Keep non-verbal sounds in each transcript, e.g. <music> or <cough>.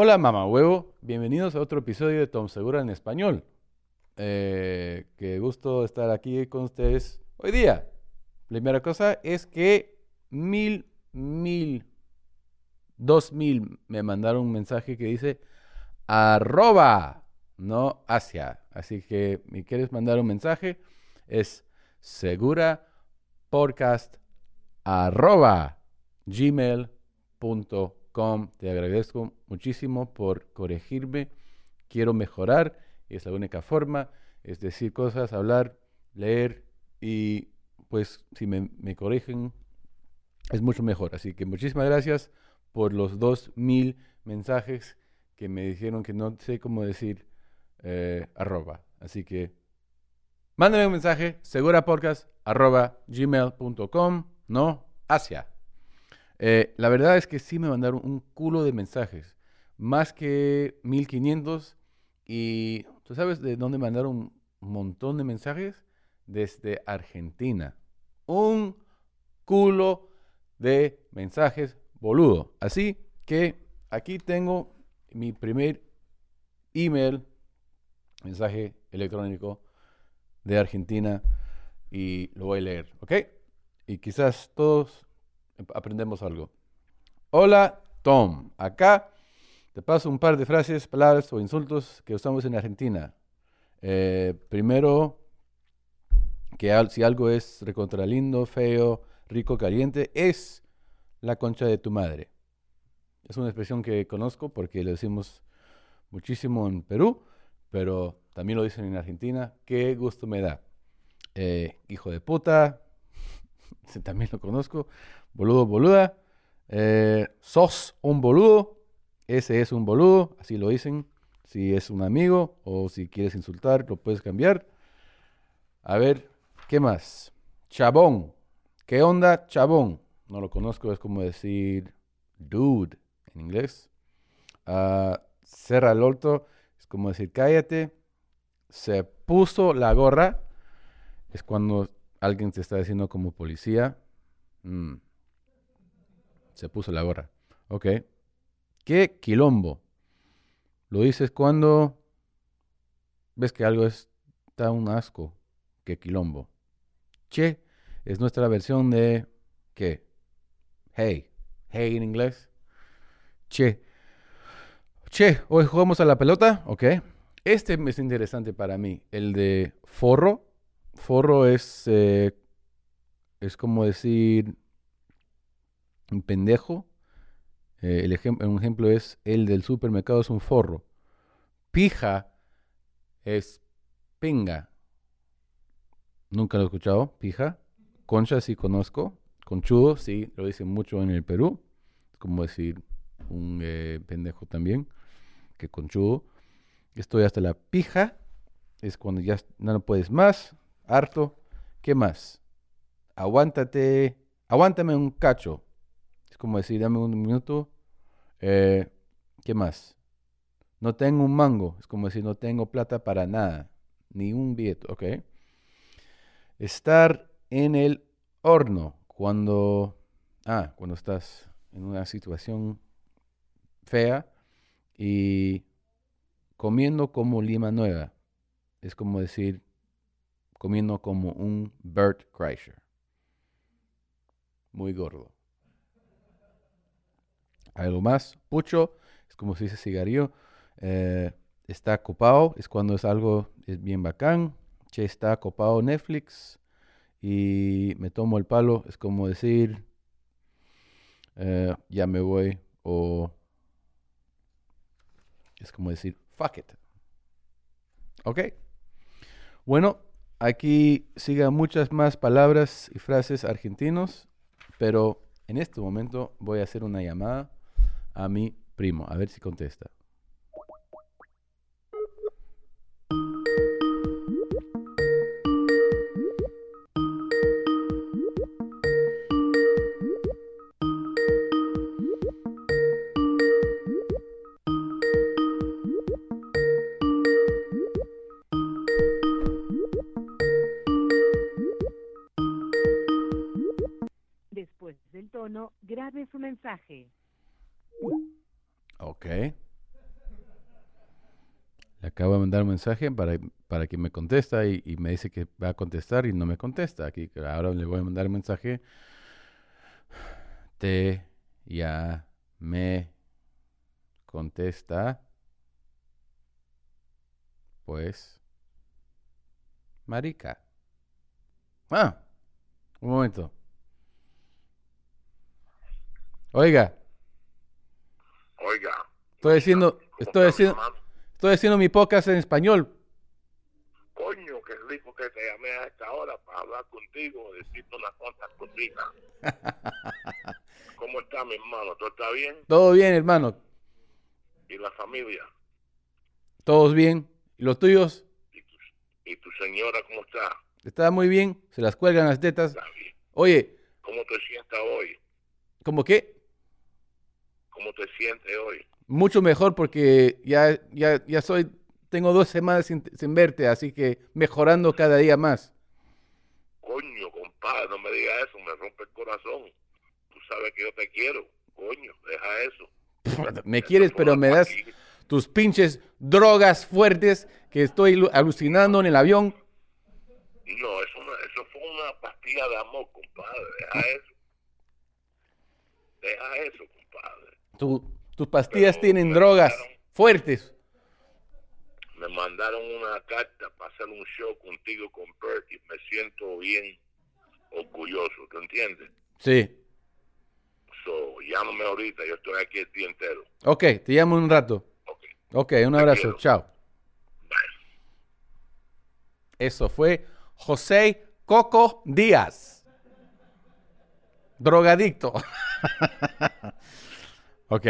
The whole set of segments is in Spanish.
Hola mamá huevo, bienvenidos a otro episodio de Tom Segura en español. Eh, qué gusto estar aquí con ustedes hoy día. Primera cosa es que mil, mil, dos mil me mandaron un mensaje que dice arroba, no hacia. Así que si quieres mandar un mensaje es segura podcast arroba gmail.com. Te agradezco muchísimo por corregirme. Quiero mejorar y es la única forma. Es decir cosas, hablar, leer y pues si me, me corrigen es mucho mejor. Así que muchísimas gracias por los dos mil mensajes que me dijeron que no sé cómo decir eh, arroba. Así que mándame un mensaje, segurapodcast arroba gmail.com, no, hacia. Eh, la verdad es que sí me mandaron un culo de mensajes, más que 1500. Y tú sabes de dónde mandaron un montón de mensajes? Desde Argentina. Un culo de mensajes boludo. Así que aquí tengo mi primer email, mensaje electrónico de Argentina y lo voy a leer, ¿ok? Y quizás todos aprendemos algo. Hola, Tom. Acá te paso un par de frases, palabras o insultos que usamos en Argentina. Eh, primero, que si algo es recontra lindo, feo, rico, caliente, es la concha de tu madre. Es una expresión que conozco porque lo decimos muchísimo en Perú, pero también lo dicen en Argentina. Qué gusto me da. Eh, hijo de puta, <laughs> también lo conozco. Boludo, boluda. Eh, sos un boludo. Ese es un boludo, así lo dicen. Si es un amigo o si quieres insultar, lo puedes cambiar. A ver, ¿qué más? Chabón. ¿Qué onda, chabón? No lo conozco, es como decir dude en inglés. Uh, cerra el orto, es como decir cállate. Se puso la gorra, es cuando alguien te está diciendo como policía. Mm. Se puso la gorra. Ok. ¿Qué quilombo? Lo dices cuando ves que algo está un asco. ¿Qué quilombo? Che es nuestra versión de ¿qué? Hey. Hey en inglés. Che. Che, hoy jugamos a la pelota, ok. Este es interesante para mí, el de forro. Forro es, eh, es como decir un pendejo. Eh, el un ejemplo es el del supermercado es un forro. Pija es pinga. Nunca lo he escuchado, pija. Concha sí conozco. Conchudo sí, lo dicen mucho en el Perú. Es como decir un eh, pendejo también, que conchudo. Estoy hasta la pija. Es cuando ya no puedes más. Harto. ¿Qué más? Aguántate. Aguántame un cacho. Es como decir, dame un minuto. Eh, ¿Qué más? No tengo un mango. Es como decir, no tengo plata para nada. Ni un billete, ¿ok? Estar en el horno cuando... Ah, cuando estás en una situación fea y comiendo como lima nueva. Es como decir, comiendo como un Bert Kreischer. Muy gordo. Algo más, pucho, es como si dice cigarrillo. Eh, está copado, es cuando es algo es bien bacán. Che, está copado Netflix y me tomo el palo, es como decir, eh, ya me voy o es como decir, fuck it. ¿Ok? Bueno, aquí sigan muchas más palabras y frases argentinos, pero en este momento voy a hacer una llamada a mi primo, a ver si contesta. Mensaje. Ok. acabo de mandar un mensaje para, para que me contesta y, y me dice que va a contestar y no me contesta. Aquí ahora le voy a mandar un mensaje. Te ya me contesta. Pues, marica. Ah, un momento. Oiga, Oiga. estoy haciendo, ¿cómo estoy hermano? estoy haciendo mi podcast en español. Coño, qué rico que te llamé a esta hora para hablar contigo, decirte unas cuantas cositas. <laughs> ¿Cómo está mi hermano? ¿Todo está bien? Todo bien, hermano. ¿Y la familia? Todos bien. ¿Y los tuyos? ¿Y tu, y tu señora cómo está? Está muy bien. Se las cuelgan las tetas. Está bien. Oye, ¿Cómo te sientes hoy? ¿cómo qué? ¿Cómo te sientes hoy? Mucho mejor porque ya, ya, ya soy, tengo dos semanas sin, sin verte, así que mejorando cada día más. Coño, compadre, no me digas eso, me rompe el corazón. Tú sabes que yo te quiero. Coño, deja eso. <laughs> Me quieres, pero me das Aquí. tus pinches drogas fuertes que estoy lu- alucinando en el avión. No, eso, no- eso fue una pastilla de amor, compadre. Deja eso. Deja eso, compadre. Tu- tus pastillas Pero tienen drogas mandaron- fuertes. Me mandaron una carta para hacer un show contigo con Perky. Me siento bien orgulloso, ¿te entiendes? Sí. So, llámame ahorita, yo estoy aquí el día entero. Ok, te llamo un rato. Ok, Ok, un abrazo. quiero. Chao. bye. Eso fue José Coco Díaz. Drogadicto. <laughs> ok.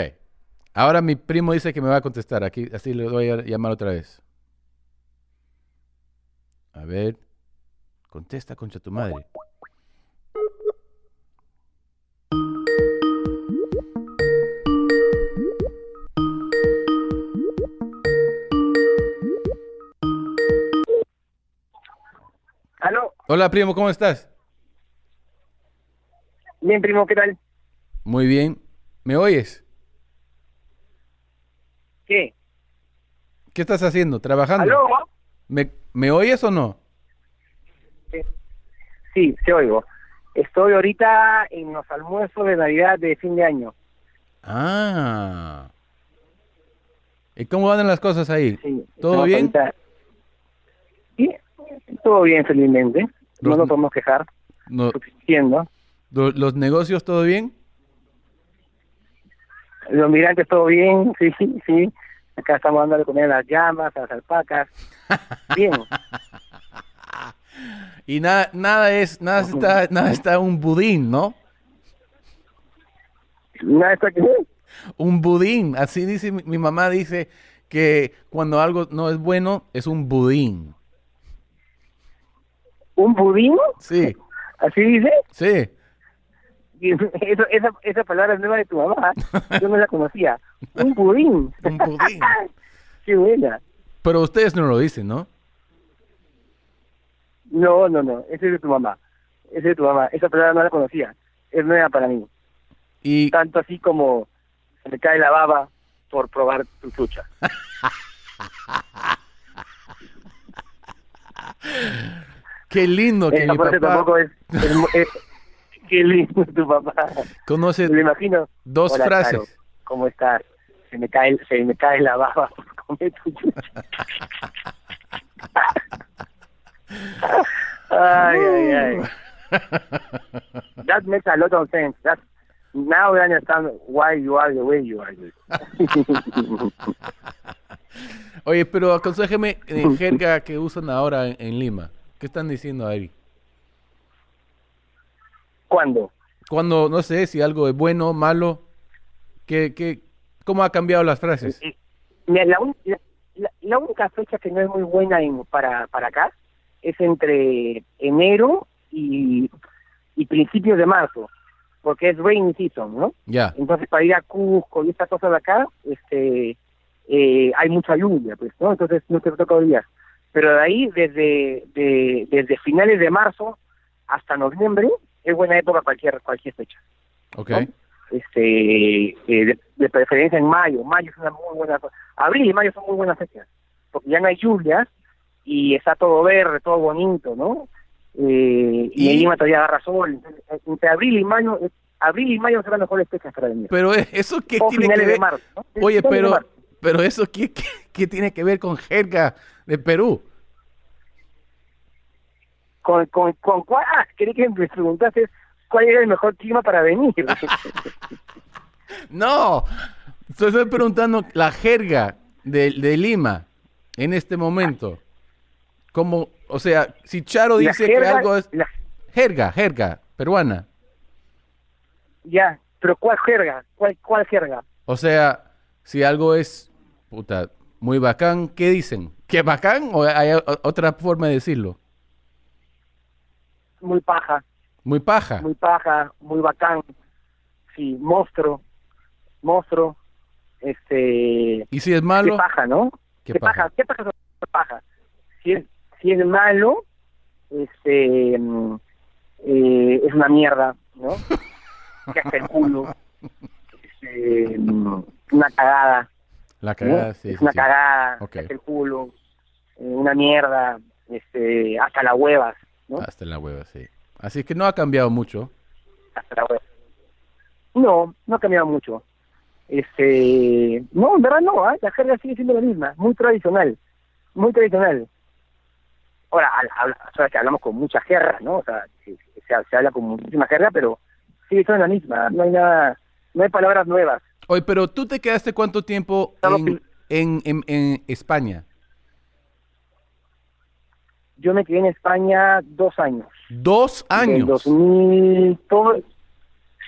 Ahora mi primo dice que me va a contestar. Aquí, así le voy a llamar otra vez. A ver. Contesta, concha tu madre. Aló, Hola, primo, ¿cómo estás? bien primo, ¿qué tal? Muy bien. ¿Me oyes? ¿Qué? ¿Qué estás haciendo? ¿Trabajando? ¿Aló? ¿Me, ¿Me oyes o no? Sí, te oigo. Estoy ahorita en los almuerzos de Navidad de fin de año. Ah. ¿Y cómo van las cosas ahí? Sí, ¿Todo bien? ahorita- Sí, todo bien, felizmente. No Los- nos podemos quejar, No- subsistiendo. lo- ¿Los negocios todo bien? Los migrantes, todo bien, sí, sí, sí. Acá estamos dando de comer a las llamas, a las alpacas. Bien. <laughs> Y nada, nada es, nada está, nada está un budín, ¿no? Nada, está aquí. Un budín. Así dice mi, mi mamá dice que cuando algo no es bueno es un budín. ¿Un budín? Sí, ¿Así dice? sí. <laughs> Eso, esa, esa palabra es nueva de tu mamá. Yo no la conocía. Un budín. <laughs> Un budín. <laughs> Qué buena. Pero ustedes no lo dicen, ¿no? No, no, no. Ese es de tu mamá. Ese es de tu mamá. Esa palabra no la conocía. Es nueva para mí. Y Tanto así como se me cae la baba por probar tu chucha. qué lindo que Esa mi papá tampoco es, es es- Qué lindo tu papá. conoce Me imagino. dos Hola, frases. Caro, ¿Cómo estás? Se me cae, se me cae la baba por comer tu chucha. ay, ay, ay. That makes a lot of sense. That's, now I understand why you are the way you are. <laughs> Oye, pero aconsejeme en jerga que usan ahora en, en Lima. ¿Qué están diciendo ahí? ¿Cuándo? Cuando, no sé, si algo es bueno, malo, ¿qué, qué, ¿cómo ha cambiado las frases? Mira, la, un- la, la- la única fecha que no es muy buena en, para, para acá es entre enero y, y principios de marzo, porque es rainy season, ¿no? Ya, Entonces para ir a Cusco y estas cosas de acá, este, eh, hay mucha lluvia, pues, ¿no? Entonces no te toca días. Pero de ahí, desde, de, desde finales de marzo hasta noviembre, es buena época cualquier cualquier fecha. ok. ¿no? Este, eh, de, de preferencia en mayo. Mayo es una muy buena. Abril y mayo son muy buenas fechas. porque ya no hay lluvias y está todo verde, todo bonito, ¿no? Eh, y, Lima todavía agarra sol. Entre abril y mayo, abril y mayo serán las mejores fechas para venir. Pero eh, eso qué o tiene que ver. de marzo. ¿no? Oye, de pero, marzo. pero eso qué, qué, qué tiene que ver con jerga de Perú. Con, con, con cuál, ah, quería que me preguntases cuál era el mejor clima para venir. <laughs> No, te estoy preguntando la jerga de, de Lima en este momento. Como, o sea, si Charo dice que algo es la- jerga, jerga, peruana. ya, pero ¿cuál jerga? ¿Cuál, cuál jerga? O sea, si algo es, puta, muy bacán, ¿qué dicen? ¿Qué bacán o hay otra forma de decirlo? Muy paja, Muy paja. muy paja, muy bacán. Sí, monstruo, monstruo. Este, ¿Y si es qué malo? paja, ¿no? ¿Qué ¿Qué, paja? paja? ¿Qué paja? ¿Qué paja? Si es, si es malo, este, mm, eh, es una mierda, ¿no? <laughs> Que hasta el culo. Este, mm, una cagada. La ¿no? cagada, sí. es sí, una sí. cagada, hasta el culo, eh, una mierda, este, hasta las huevas, ¿no? Hasta en la hueva, sí. Así que no ha cambiado mucho. Hasta la hueva. No, no ha cambiado mucho. Este, no, en verdad no, ¿ah? la jerga sigue siendo la misma, muy tradicional, muy tradicional. Ahora, sabes que hablamos con mucha jerga, ¿no? O sea, se, se- se habla con muchísima jerga, pero sigue siendo la misma, no hay nada, no hay palabras nuevas. Oye, pero tú te quedaste cuánto tiempo en, en, en España? Yo me quedé en España dos años. Dos años. 2000, todo,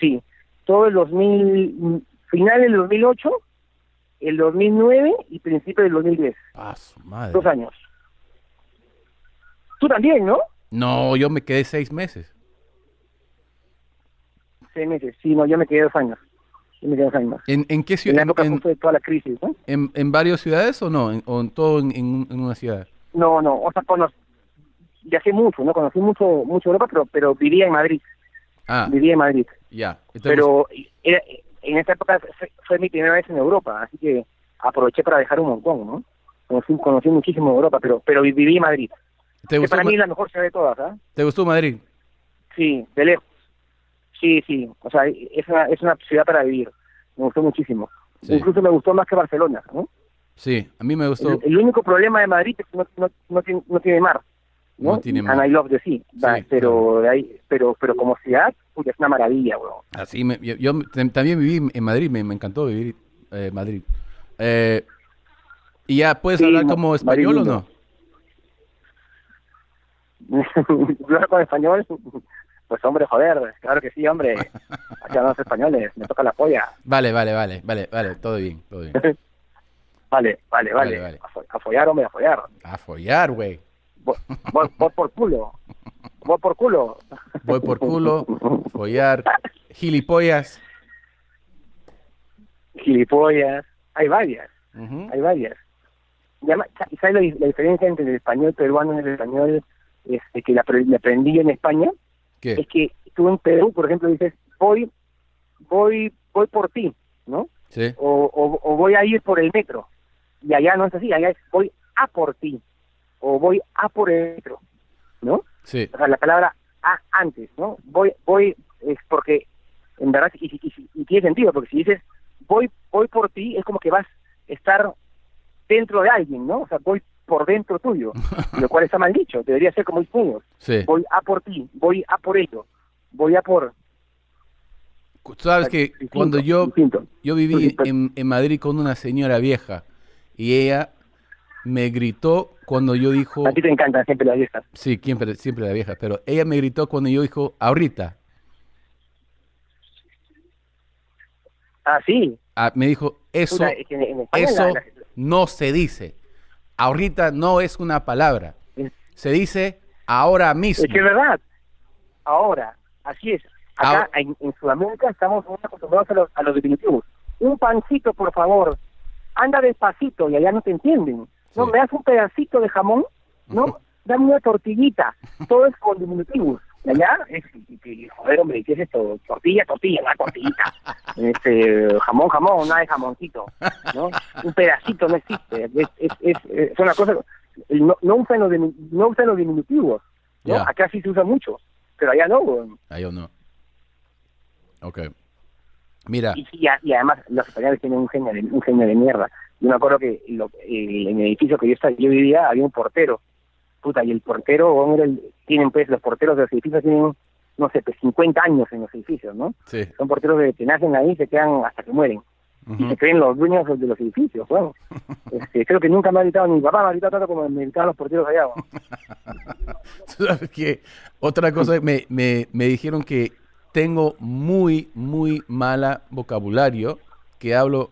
sí, todo el 2000, final del 2008, el 2009 y principio del 2010. Ah, su madre. Dos años. Tú también, ¿no? No, yo me quedé seis meses. Seis meses. Sí, no, yo me quedé dos años. Yo me quedé dos años. ¿En, en qué En la ciudad? época En, justo de toda la crisis, ¿no? en, en varias ciudades o no? En- ¿O en todo en, en- en una ciudad? No, no, o sea, cono- viajé mucho, ¿no? Conocí mucho, mucho Europa, pero, pero vivía en Madrid. Ah, Vivía en Madrid. ya. Entonces, Pero era- en esa época fue, fue mi primera vez en Europa, así que aproveché para viajar un montón, ¿no? Conocí, conocí muchísimo Europa, pero pero vi- viví en Madrid. ¿te, Que gustó, para mí es la mejor ciudad de todas, ¿ah? ¿Te gustó Madrid? Sí, de lejos. Sí, sí. O sea, es una, es una ciudad para vivir. Me gustó muchísimo. Sí. Incluso me gustó más que Barcelona, ¿no? Sí, a mí me gustó. El, el único problema de Madrid es que no, no, no, tiene, no tiene mar. ¿No? No tiene And. I love the sea. Sí, pero, ahí, pero, pero como ciudad, uy, es una maravilla, weón. Así me- yo, yo tam- también viví en Madrid, me, me encantó vivir en Madrid. Eh, ¿Y ya puedes Sí, hablar como Madrid español o no? <laughs> ¿Hablar con español? Pues hombre, joder, claro que sí, hombre. <laughs> Aquí hablamos españoles, me toca la polla. Vale, vale, vale, vale, vale, todo bien, todo bien. <laughs> Vale, vale, Vale, vale. vale. A, fo- a follar, hombre, a follar. A follar, güey. Voy, voy- voy por culo. Voy por culo. Voy por culo, follar, gilipollas. Gilipollas. Hay varias, hay varias. Y además, ¿Y sabes la, la diferencia entre el español peruano y el español este, que la, apre- la aprendí en España? ¿Qué? Es que tú en Perú, por ejemplo, dices, voy, voy, voy por ti, ¿no? Sí. o, o, o voy a ir por el metro. Y allá no es así, allá es voy a por ti, o voy a por metro, ¿no? Sí. O sea, la palabra a antes, ¿no? Voy, voy, es porque, en verdad, y, y, y- y tiene sentido, porque si dices voy, voy por ti, es como que vas a estar dentro de alguien, ¿no? O sea, voy por dentro tuyo, <laughs> lo cual está mal dicho, debería ser como puños. Sí. Voy a por ti, voy a por ello, voy a por... Tú Sabes que Distinto, cuando yo, distinto. yo viví en Madrid con una señora vieja y ella me gritó cuando yo dijo, A ti te encantan siempre las viejas. sí, siempre, siempre la vieja, pero ella me gritó cuando yo dijo, ahorita. Ah, sí. Ah, me dijo, eso, Puta, es que en- en España eso la- la- no se dice. Ahorita no es una palabra. Se dice ahora mismo. Es que es verdad. Ahora, así es. Acá Ahora- en, en Sudamérica estamos muy acostumbrados a los, a los diminutivos. Un pancito, por favor. Anda despacito y allá no te entienden. No, Sí. me das un pedacito de jamón, ¿no? <laughs> Dame una tortillita. Todo es con diminutivos. Allá, es, y- y- joder, hombre, ¿qué es esto? Tortilla, tortilla, una tortillita. <laughs> Este, jamón, jamón, nada de jamoncito, ¿no? Un pedacito no existe. Es, es, es, es una cosa, no, no usan los, no usan los diminutivos, ¿no? Acá sí se usa mucho, pero allá no, yo no. Ok. Mira, Y, y, y además los españoles tienen un genio de, un genio de mierda. Yo me acuerdo que lo- el- en el edificio que yo, estaba, yo vivía había un portero. Puta, y el portero, era el- tienen pues, los porteros de los edificios tienen, no sé, pues 50 años en los edificios, ¿no? sí. Son porteros de que nacen ahí y se quedan hasta que mueren. Y se creen los dueños de los edificios, bueno. <laughs> Este, creo que nunca me ha gritado, ni mi papá me ha gritado tanto como me gritaban los porteros allá, weón. <laughs> Tú sabes que otra cosa, me, me, me dijeron que tengo muy, muy mala vocabulario, que hablo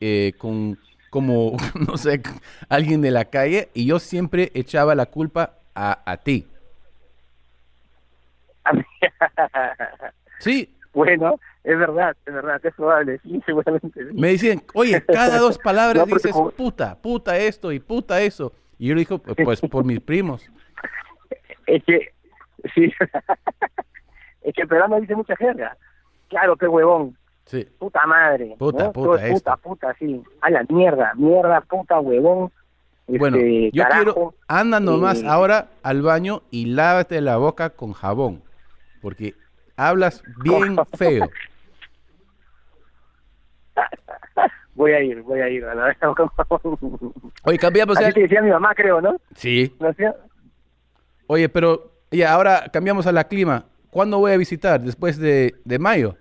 eh, con, como, <laughs> no sé, alguien de la calle, y yo siempre echaba la culpa a, a ti. Sí, bueno, es verdad, es verdad, es probable, <laughs> sí, seguramente. sí. me decían, oye, cada dos palabras <laughs> No, dices como- puta, puta esto y puta eso. Y yo le digo, pues por mis primos. Es que, sí, es que el peruano dice mucha jerga. Claro, qué huevón, Sí. puta madre. Puta, ¿no? puta, Todo puta, puta, sí. A la mierda, mierda, puta, huevón. Bueno, este, yo carajo. quiero, anda nomás eh, ahora al baño y lávate la boca con jabón, porque hablas bien <laughs> feo. <laughs> Voy a ir, voy a ir. a la- Oye, cambiamos Así el... te decía mi mamá, creo, ¿no? Sí. Oye, pero ya, ahora cambiamos a la clima. ¿Cuándo voy a visitar? ¿Después de, de mayo?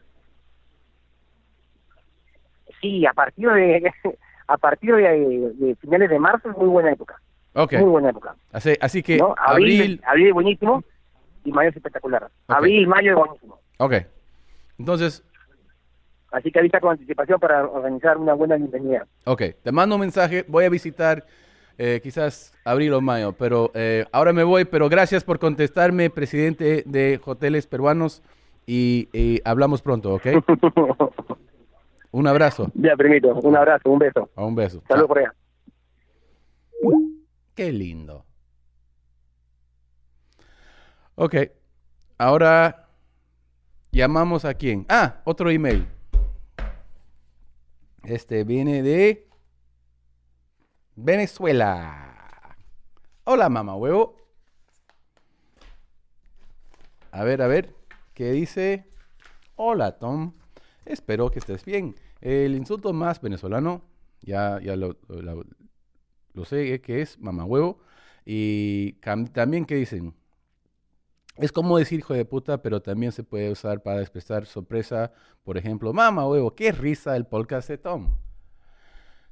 Sí, a partir de <laughs> a partir de, de finales de marzo es muy buena época. Ok. Muy buena época. Así, así que ¿no? Abril, abril... abril es buenísimo y mayo es espectacular. Abril, mayo es buenísimo. Ok. Entonces, Así que avisa con anticipación para organizar una buena bienvenida. ok. Te mando un mensaje. Voy a visitar eh, quizás abril o mayo, pero eh, ahora me voy. Pero gracias por contestarme, presidente de Hoteles Peruanos. Y, y hablamos pronto, ¿ok? <laughs> Un abrazo. ya, permito. Un abrazo, un beso. A un beso. Saludos por allá. Qué lindo. Ok. Ahora llamamos a quién. Ah, otro email. Este viene de Venezuela. Hola, mamá huevo. A ver, a ver. ¿Qué dice? Hola, Tom. Espero que estés bien. El insulto más venezolano, ya, ya lo, sé que es mamá huevo. Y también que dicen, es como decir hijo de puta, pero también se puede usar para expresar sorpresa. Por ejemplo, mamá huevo, qué risa el podcast de Tom.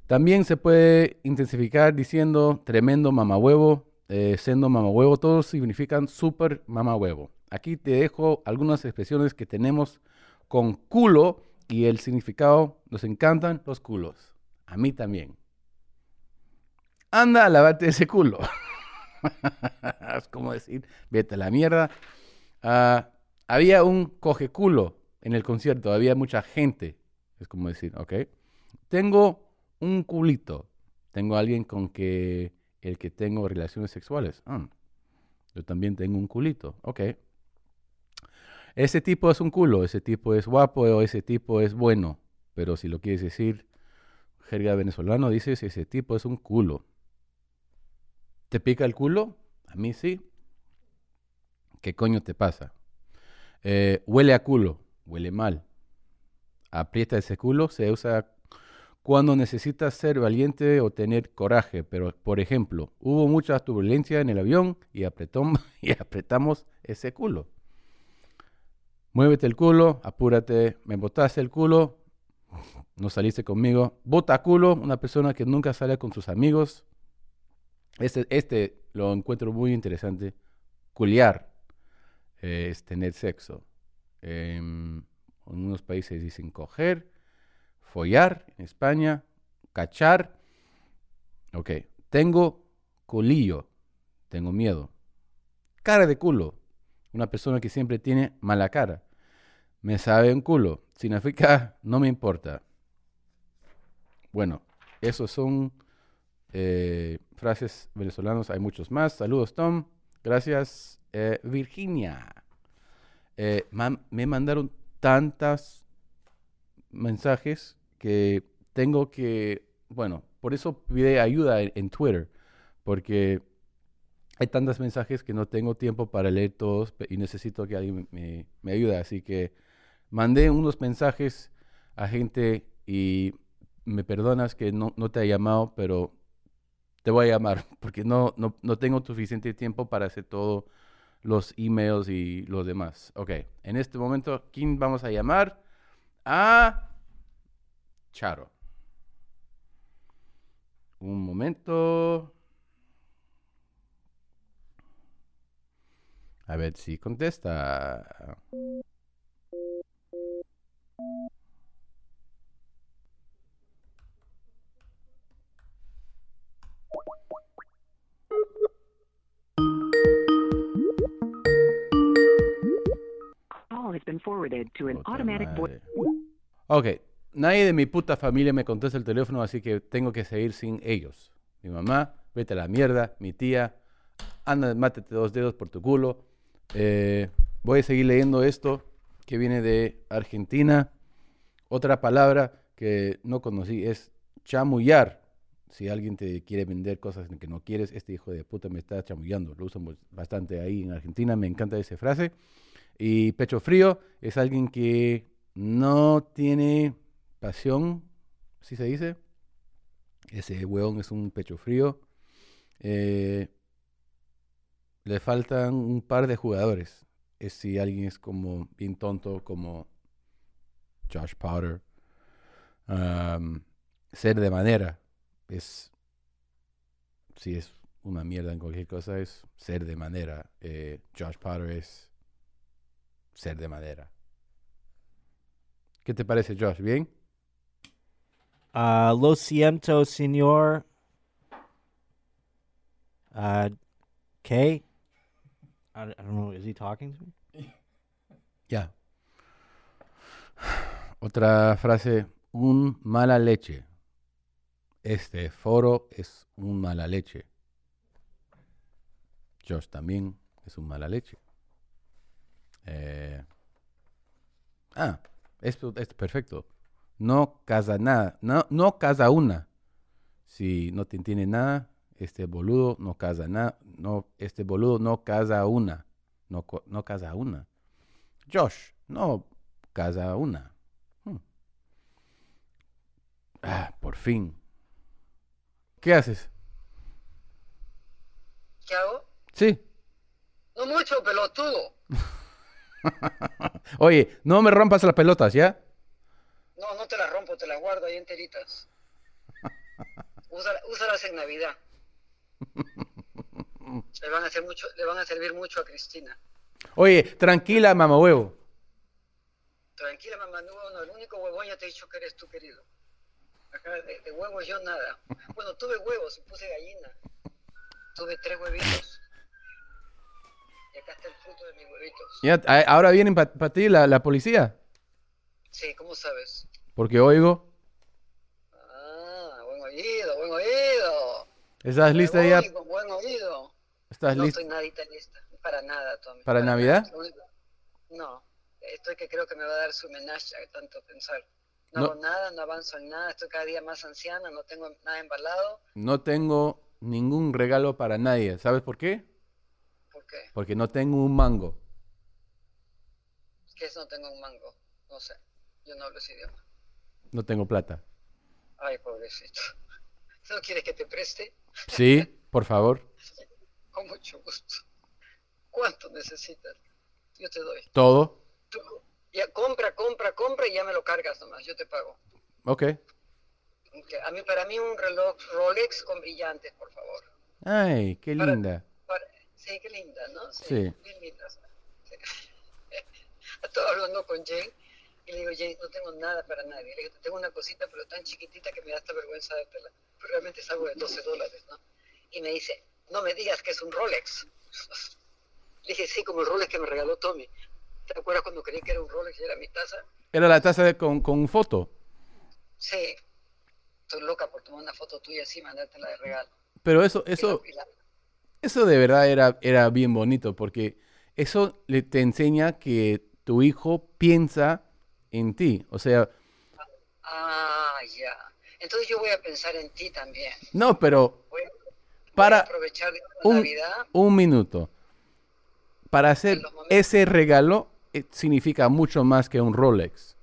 También se puede intensificar diciendo tremendo mamá huevo, eh, siendo mamá huevo, todos significan super mamá huevo. Aquí te dejo algunas expresiones que tenemos con culo y el significado, nos encantan los culos. A mí también. Anda a ese culo. <laughs> es como decir, vete a la mierda. Ah, había un coge culo en el concierto, había mucha gente. Es como decir, ok. Tengo un culito. Tengo alguien con que el que tengo relaciones sexuales. Ah, yo también tengo un culito. Ok. Ese tipo es un culo, ese tipo es guapo o ese tipo es bueno. Pero si lo quieres decir, jerga venezolano, dices ese tipo es un culo. ¿Te pica el culo? A mí sí. ¿Qué coño te pasa? Eh, huele a culo, huele mal. Aprieta ese culo, se usa cuando necesitas ser valiente o tener coraje. Pero, por ejemplo, hubo mucha turbulencia en el avión y, apretó- <laughs> y apretamos ese culo. Muévete el culo, apúrate, me botaste el culo, no saliste conmigo. Bota culo, una persona que nunca sale con sus amigos. Este, este lo encuentro muy interesante. Culiar eh, es tener sexo. Em, en unos países dicen coger, follar, en España, cachar. Ok, tengo culillo, tengo miedo. Cara de culo, una persona que siempre tiene mala cara. Me sabe un culo, significa no me importa. Bueno, esos son eh, frases venezolanos, hay muchos más. Saludos, Tom. Gracias, eh, Virginia. eh, me mandaron tantas mensajes que tengo que, bueno, por eso pide ayuda en, en Twitter, porque hay tantos mensajes que no tengo tiempo para leer todos y necesito que alguien me, me ayude. Así que mandé unos mensajes a gente y me perdonas que no, no te haya llamado, pero te voy a llamar <laughs> porque no, no, no tengo suficiente tiempo para hacer todos los emails y los demás. Ok, en este momento, ¿quién vamos a llamar? A Charo. Un momento. A ver si contesta. Ok, nadie de mi puta familia me contesta el teléfono, así que tengo que seguir sin ellos. Mi mamá, vete a la mierda. Mi tía, anda, mátete dos dedos por tu culo. Eh, voy a seguir leyendo esto que viene de Argentina. Otra palabra que no conocí es chamullar. Si alguien te quiere vender cosas que no quieres, este hijo de puta me está chamullando. Lo usan bastante ahí en Argentina, me encanta esa frase. Y pecho frío es alguien que no tiene pasión, ¿sí se dice? Ese hueón es un pecho frío. Eh, le faltan un par de jugadores. Es si alguien es como bien tonto, como Josh Powder. Am, ser de manera es. Si es una mierda en cualquier cosa, es ser de manera. Eh, Josh Powder es ser de madera. ¿Qué te parece, Josh? ¿Bien? Uh, lo siento, señor. Uh, Kay? I, I don't know. Is he talking to me? Ya. <sighs> Otra frase, un mala leche. Este foro es un mala leche. Josh también es un mala leche. Eh, ah, esto es perfecto. No casa nada, no, no casa una. Si no te nada, este boludo no casa nada, no, este boludo no casa una, no, no casa una. Josh, no casa una. Hmm. Ah, por fin. ¿Qué haces? ¿Qué hago? Sí. No mucho, pelotudo. <laughs> Oye, no me rompas las pelotas, ¿ya? No, no te las rompo, te las guardo ahí enteritas. <laughs> Úsala- úsalas en Navidad. Le van a hacer mucho, le van a servir mucho a Cristina. Oye, tranquila, mamá huevo. Tranquila, mamá, no, no, el único huevón ya te he dicho que eres tú, querido. Acá de, de huevos yo nada. Bueno, tuve huevos y puse gallina. Tuve tres huevitos. Y acá está el fruto de mis huevitos. Ya, ahora vienen para ti la, la policía. Sí, ¿cómo sabes? Porque oigo. Ah, buen oído, buen oído. ¿Estás lista Buen ya? oído, Buen oído. ¿Estás no lista? estoy nadita lista, para nada, Tommy. ¿Para Navidad? nada. No, estoy que creo que me va a dar su homenaje tanto pensar. No, No. hago nada, no avanzo en nada, estoy cada día más anciana, no tengo nada embalado. No tengo ningún regalo para nadie. ¿Sabes por qué? ¿Por qué? Porque no tengo un mango. ¿Qué es no tengo un mango? No sé, yo no hablo ese idioma. No tengo plata. Ay, pobrecito. ¿No quieres que te preste? Sí, por favor. <laughs> Con mucho gusto. ¿Cuánto necesitas? Yo te doy. Todo. Tú, ya compra, compra, compra y ya me lo cargas nomás, yo te pago. Ok. Ok, A mí, para mí un reloj Rolex con brillantes, por favor. Ay, qué Para- linda. Para- Sí, qué linda, ¿no? Sí. Bien linda. Sí. Estaba hablando con Jane y le digo, Jane, no tengo nada para nadie. Le digo, tengo una cosita, pero tan chiquitita que me da hasta vergüenza de. Pero realmente es algo de 12 dólares, ¿no? Y me dice, no me digas que es un Rolex. <laughs> Le dije, sí, como el Rolex que me regaló Tommy. ¿Te acuerdas cuando creí que era un Rolex y era mi taza? Era la taza de- con, con foto. Sí. Estoy loca por tomar una foto tuya así y mandártela de regalo. Pero eso, eso, eso de verdad era, era bien bonito porque eso le, te enseña que tu hijo piensa en ti. O sea, Ah, ya. Entonces yo voy a pensar en ti también. no, pero Voy, voy a para aprovechar la un, Navidad. un minuto. Para hacer ese regalo eh, significa mucho más que un Rolex.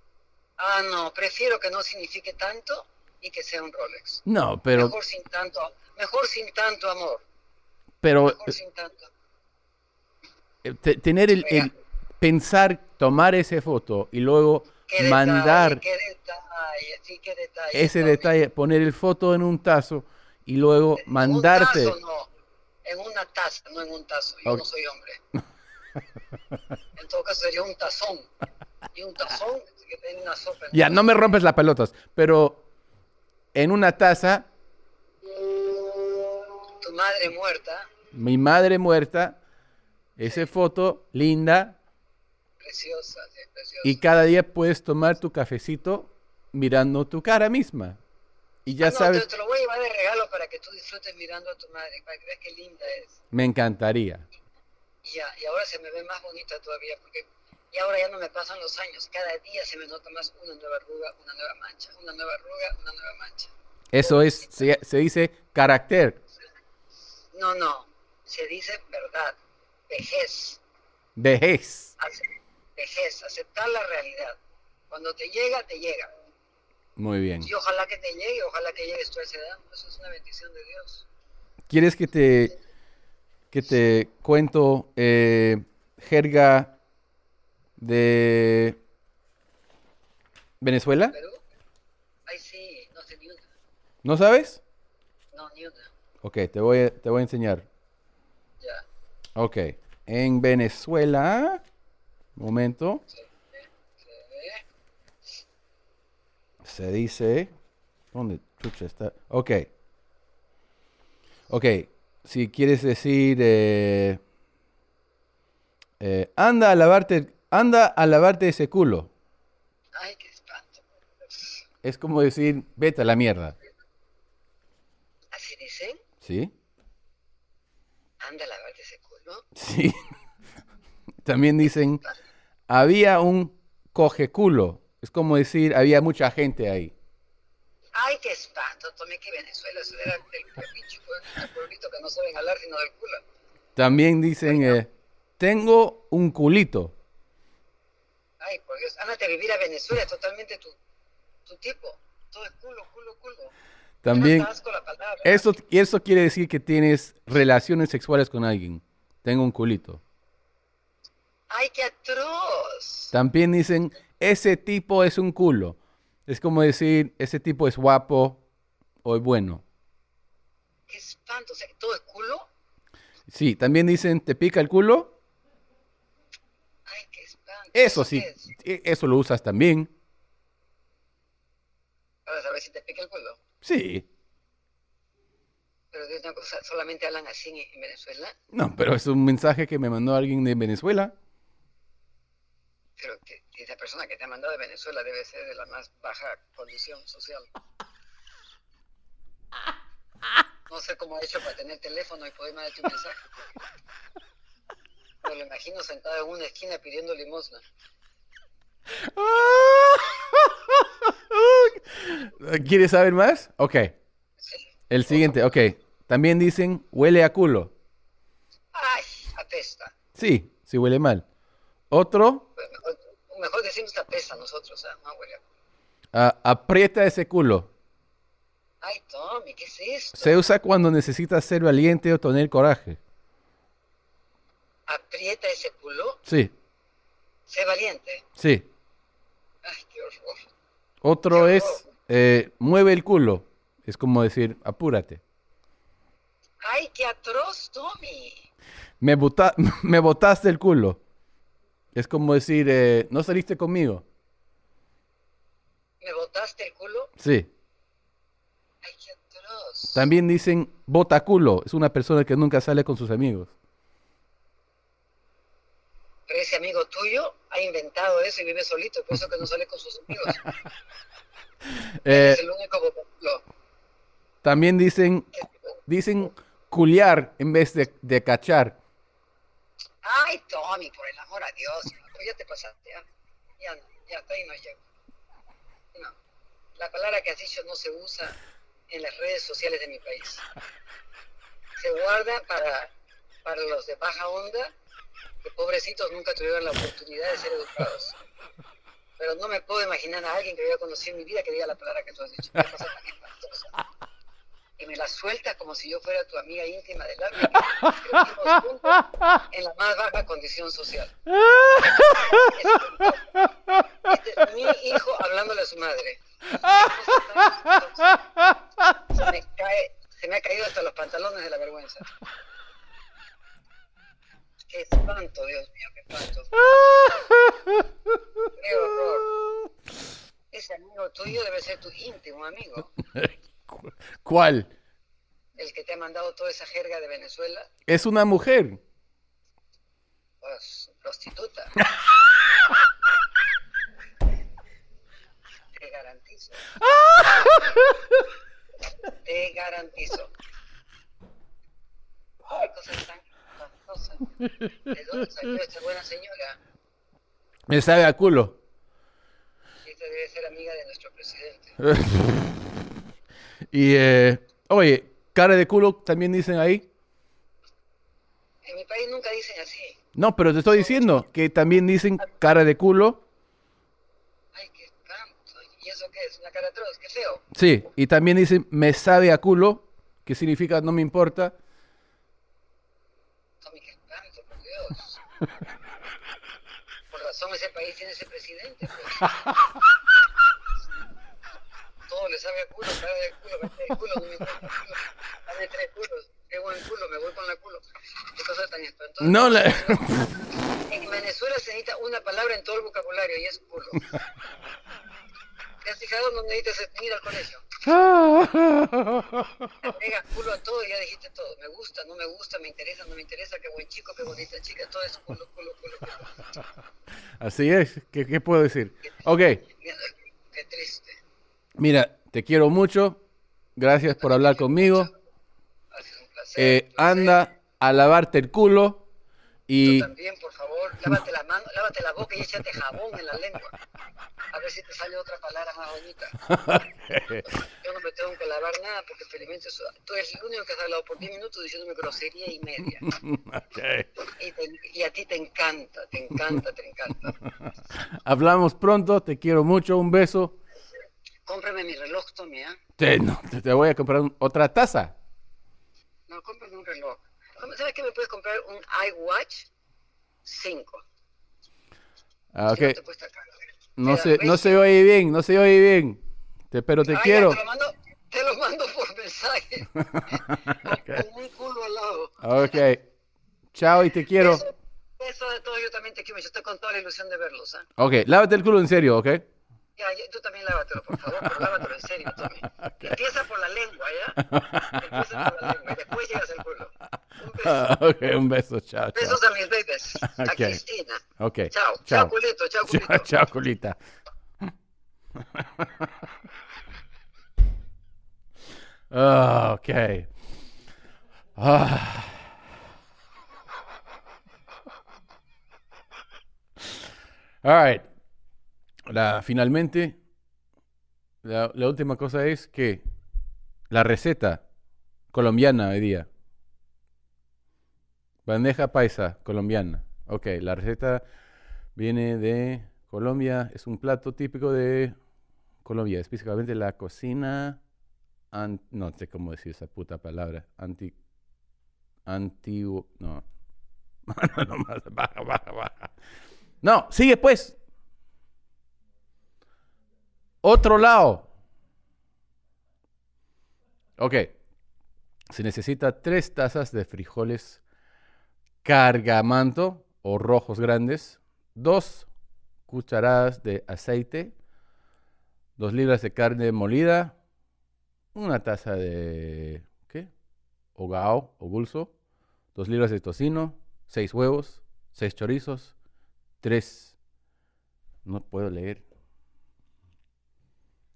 Ah, no, prefiero que no signifique tanto y que sea un Rolex. No, pero, Mejor sin tanto, mejor sin tanto amor. pero Mejor sin tanto. eh, te- tener el, el pensar, tomar esa foto y luego Qué mandar detalle, qué detalle, sí, qué detalle. ese Tommy. detalle, poner el foto en un tazo y luego En un mandarte. tazo, no, en una taza, no en un tazo. Yo Ok. no soy hombre. <laughs> en todo caso sería un tazón. Y un tazón que tiene una sopa. en Ya, un no me rompes las pelotas, pero en una taza. Tu madre muerta, mi madre muerta, esa foto linda, preciosa, sí, preciosa. y cada día puedes tomar tu cafecito mirando tu cara misma. Y ya Ah, no, sabes, Te, te lo voy a llevar de regalo para que tú disfrutes mirando a tu madre, para que veas qué linda es. me encantaría. Y, ahora se me ve más bonita todavía, porque y ahora ya no me pasan los años. Cada día se me nota más una nueva arruga, una nueva mancha, una nueva arruga, una nueva mancha. Eso es, se, se dice carácter, No, no, se dice verdad, vejez, vejez. Vejez, aceptar la realidad. Cuando te llega, te llega. Muy bien. Y ojalá que te llegue, ojalá que llegues tú a esa edad. Eso es una bendición de Dios. ¿Quieres que te, que te cuento eh, jerga de Venezuela? Perú, ay sí, no sé ni una. ¿No sabes? No, ni una. Ok, te voy a, te voy a enseñar. Ya. Ok, en Venezuela, momento, se dice, ¿dónde chucha está? Ok, ok, si quieres decir, eh, eh, anda a lavarte, anda a lavarte ese culo. Ay, qué espanto. Es como decir, vete a la mierda, Así dicen, ¿sí? anda a lavarte ese culo. Sí. <laughs> También dicen, había un coge culo. Es como decir, había mucha gente ahí. Ay, qué espanto. Tomé que Venezuela eso era del del pueblito que no saben hablar sino del culo. También dicen, eh, tengo un culito. Ay, por Dios, ándate a vivir a Venezuela, es totalmente tu, tu tipo. Todo es culo, culo, culo. También, palabra. eso, eso quiere decir que tienes relaciones sexuales con alguien. Tengo un culito. Ay, qué atroz. También dicen, ese tipo es un culo. Es como decir, ese tipo es guapo o es bueno. Qué espanto. O sea, todo es culo. Sí, también dicen, ¿te pica el culo? Ay, qué espanto. Eso sí, es? e- eso lo usas también. Para saber si te pica el culo. Sí. Pero de una cosa, solamente hablan así en Venezuela. No, pero es un mensaje que me mandó alguien de Venezuela. Pero que, esa persona que te ha mandado de Venezuela debe ser de la más baja condición social. No sé cómo ha hecho para tener teléfono y poder mandarte un mensaje. Me lo imagino sentado en una esquina pidiendo limosna. <laughs> ¿Quieres saber más? Ok. El siguiente, ok. También dicen, huele a culo. ¡Ay! Apesta. Sí, sí huele mal. Otro, decimos nosotros, ¿ah? No ah, aprieta ese culo. ¡Ay, Tommy! ¿Qué es esto? Se usa cuando necesitas ser valiente o tener coraje. Aprieta ese culo. Sí, Sé valiente. sí. ¡Ay, qué horror! Otro Qué es, eh, mueve el culo. Es como decir, apúrate. ¡Ay, qué atroz, Tommy! Me, bota- <laughs> me botaste el culo. Es como decir, eh, no saliste conmigo. ¿Me botaste el culo? Sí. ¡Ay, qué atroz! También dicen bota culo. Es una persona que nunca sale con sus amigos. Pero ese amigo tuyo ha inventado eso y vive solito, por eso que no sale con sus amigos. <laughs> Eh, es el único botaculo. también dicen, dicen culiar en vez de, de cachar. ¡Ay, Tommy, por el amor a Dios. Ya te pasaste, ya. Ya ya hasta ahí no llego. No. La palabra que has dicho no se usa en las redes sociales de mi país. Se guarda para, para los de baja onda, que pobrecitos nunca tuvieron la oportunidad de ser educados. Pero no me puedo imaginar a alguien que había conocido en mi vida que diga la palabra que tú has dicho. Y me la sueltas como si yo fuera tu amiga íntima del alma. que en la más baja condición social. Este es mi hijo hablándole a su madre. Se me, cae, se me ha caído hasta los pantalones de la vergüenza. Qué espanto, Dios mío, qué espanto. Qué horror. Ese amigo tuyo debe ser tu íntimo amigo. Cu- ¿Cuál? El que te ha mandado toda esa jerga de Venezuela. Es una mujer. Pues, prostituta. <laughs> Te garantizo. <laughs> Te garantizo. Qué tan. ¿De dónde salió esta buena señora? Me sabe a culo. Esta debe ser amiga de nuestro presidente. <laughs> y, eh, oye, cara de culo también dicen ahí. En mi país nunca dicen así. No, pero te estoy diciendo que también dicen cara de culo. Ay, qué espanto. ¿Y eso qué es? ¿Una cara atroz? Qué feo. Sí, y también dicen me sabe a culo, que significa no me importa. Tommy, qué espanto, por Dios. <laughs> Por razón ese país tiene ese presidente. Pues. <laughs> Le sabe a culo, cara de culo, de culo, no me importa. culo. Dame tres culos, qué buen culo, me voy con la culo. Qué cosa tan espantosa. No, la... <laughs> En Venezuela se necesita una palabra en todo el vocabulario y es culo. <laughs> ¿Te has fijado dónde necesitas ir al colegio? <laughs> Le pegas culo a todo y ya dijiste todo. Me gusta, no me gusta, me interesa, no me interesa, qué buen chico, qué bonita chica, todo es culo, culo, culo, culo. Así es, ¿qué, qué puedo decir? Ok, Qué triste. mira, te quiero mucho. Gracias por hablar conmigo. Eh, anda a lavarte el culo Tú y también, por favor, lávate la mano, lávate la boca y échate jabón en la lengua. A ver si te sale otra palabra más bonita. <laughs> Yo no me tengo que lavar nada porque felizmente eso- tú eres el único que has hablado por 10 minutos diciéndome grosería y media. Ok. Y, te- y a ti te encanta, te encanta, te encanta. <laughs> hablamos pronto. Te quiero mucho. Un beso. Cómprame mi reloj, Tommy, ¿ah? Te, no, te, voy a comprar un- otra taza. No, cómprame un reloj. ¿Sabes qué me puedes comprar? Un iWatch 5. Ah, ok. Si no te cuesta caro. No se, no se oye bien, no se oye bien. Te- pero te ya, quiero. te, lo mando, te lo mando por mensaje. <laughs> Con un culo al lado. Ok. Chao y te quiero. Eso, eso de todo, yo también te quiero. Yo estoy con toda la ilusión de verlos. ¿ah? Ok, lávate el culo en serio, ¿ok? Ya, tú también lávatelo, por favor, pero lávatelo en serio, Tommy. <laughs> Empieza por la lengua, ¿ya? Empieza por la lengua y después llegas al culo. Un beso. <laughs> Ok, un beso. Chao, chao. Besos a mis bebés. A Ok. Cristina. Ok. Chao. Chao. Chao, culito. Chao, culito. Chao, chao, culita. <laughs> Ok. Ah. All right. La, finalmente, la, última cosa es que la receta colombiana hoy día. Bandeja paisa colombiana. Ok, la receta viene de Colombia. Es un plato típico de Colombia, específicamente la cocina. an- no sé cómo decir esa puta palabra. Anti. Antiguo. No. <laughs> no, baja, baja, baja. No, sigue pues. Otro lado. Ok. Se necesita tres tazas de frijoles cargamanto o rojos grandes, dos cucharadas de aceite, dos libras de carne molida, una taza de ¿qué? Hogao o gulso, dos libras de tocino, seis huevos, seis chorizos, tres no puedo leer.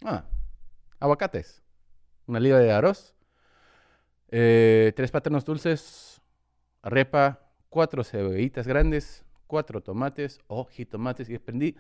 Ah, aguacates, una libra de arroz, eh, tres plátanos dulces, arepa, cuatro cebollitas grandes, cuatro tomates o jitomates. Y aprendí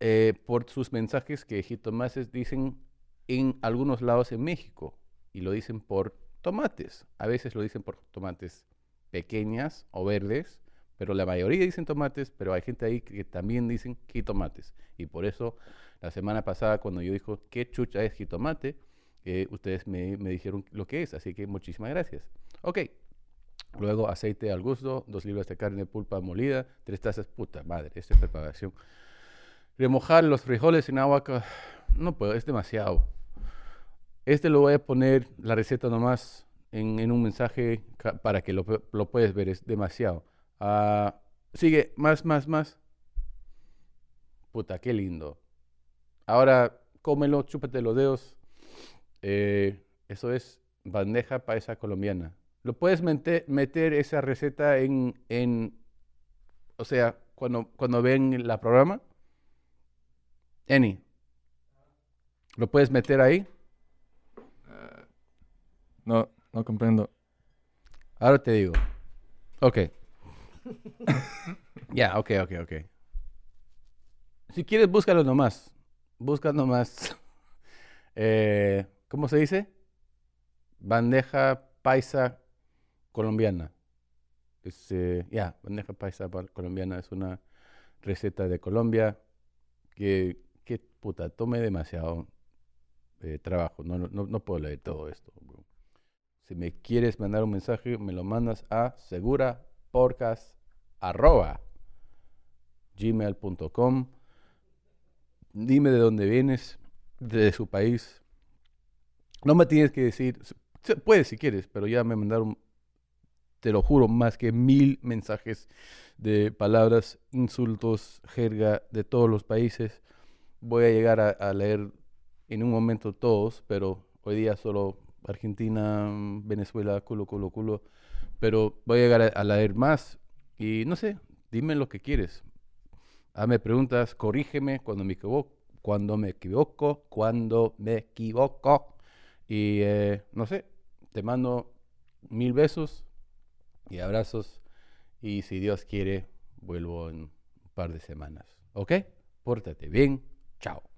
eh, por sus mensajes que jitomates dicen en algunos lados en México y lo dicen por tomates. A veces lo dicen por tomates pequeñas o verdes, pero la mayoría dicen tomates, pero hay gente ahí que también dicen jitomates. Y por eso la semana pasada cuando yo dijo qué chucha es jitomate, eh, ustedes me, me dijeron lo que es, así que muchísimas gracias. Ok, Luego aceite al gusto, dos libras de carne pulpa molida, tres tazas, puta madre, esta es preparación. Remojar los frijoles en agua, no puedo, es demasiado. Este lo voy a poner, la receta nomás, en, en un mensaje para que lo, lo ver, es demasiado. Ah, sigue, más, más, más. Puta, qué lindo. Ahora, cómelo, chúpate los dedos. Eh, eso es bandeja paisa colombiana. Lo puedes mete- meter esa receta en, en o sea, cuando, cuando ven la programa. Eni, ¿lo puedes meter ahí? No, no comprendo. Ahora te digo. Ok. <laughs> Ya, ok, ok, ok. Si quieres, búscalo nomás. Busca nomás. <laughs> Eh, ¿Cómo se dice? Bandeja paisa colombiana. Es, eh, ya, bandeja paisa pa- colombiana es una receta de Colombia que, que puta, tome demasiado eh, trabajo. No, no, no puedo leer todo esto. Si me quieres mandar un mensaje, me lo mandas a segurapodcast.gmail.com Dime de dónde vienes, de su país. No me tienes que decir, puedes si quieres, pero ya me mandaron, te lo juro, más que mil mensajes de palabras, insultos, jerga de todos los países. Voy a llegar a, leer en un momento todos, pero hoy día solo Argentina, Venezuela, culo, culo, culo. Pero voy a llegar a leer más y no sé, dime lo que quieres. Hazme preguntas, corrígeme cuando me equivoco, cuando me equivoco, cuando me equivoco. Y eh, no sé, te mando mil besos y abrazos. Y si Dios quiere, vuelvo en un par de semanas. ¿Ok? Pórtate bien. Chao.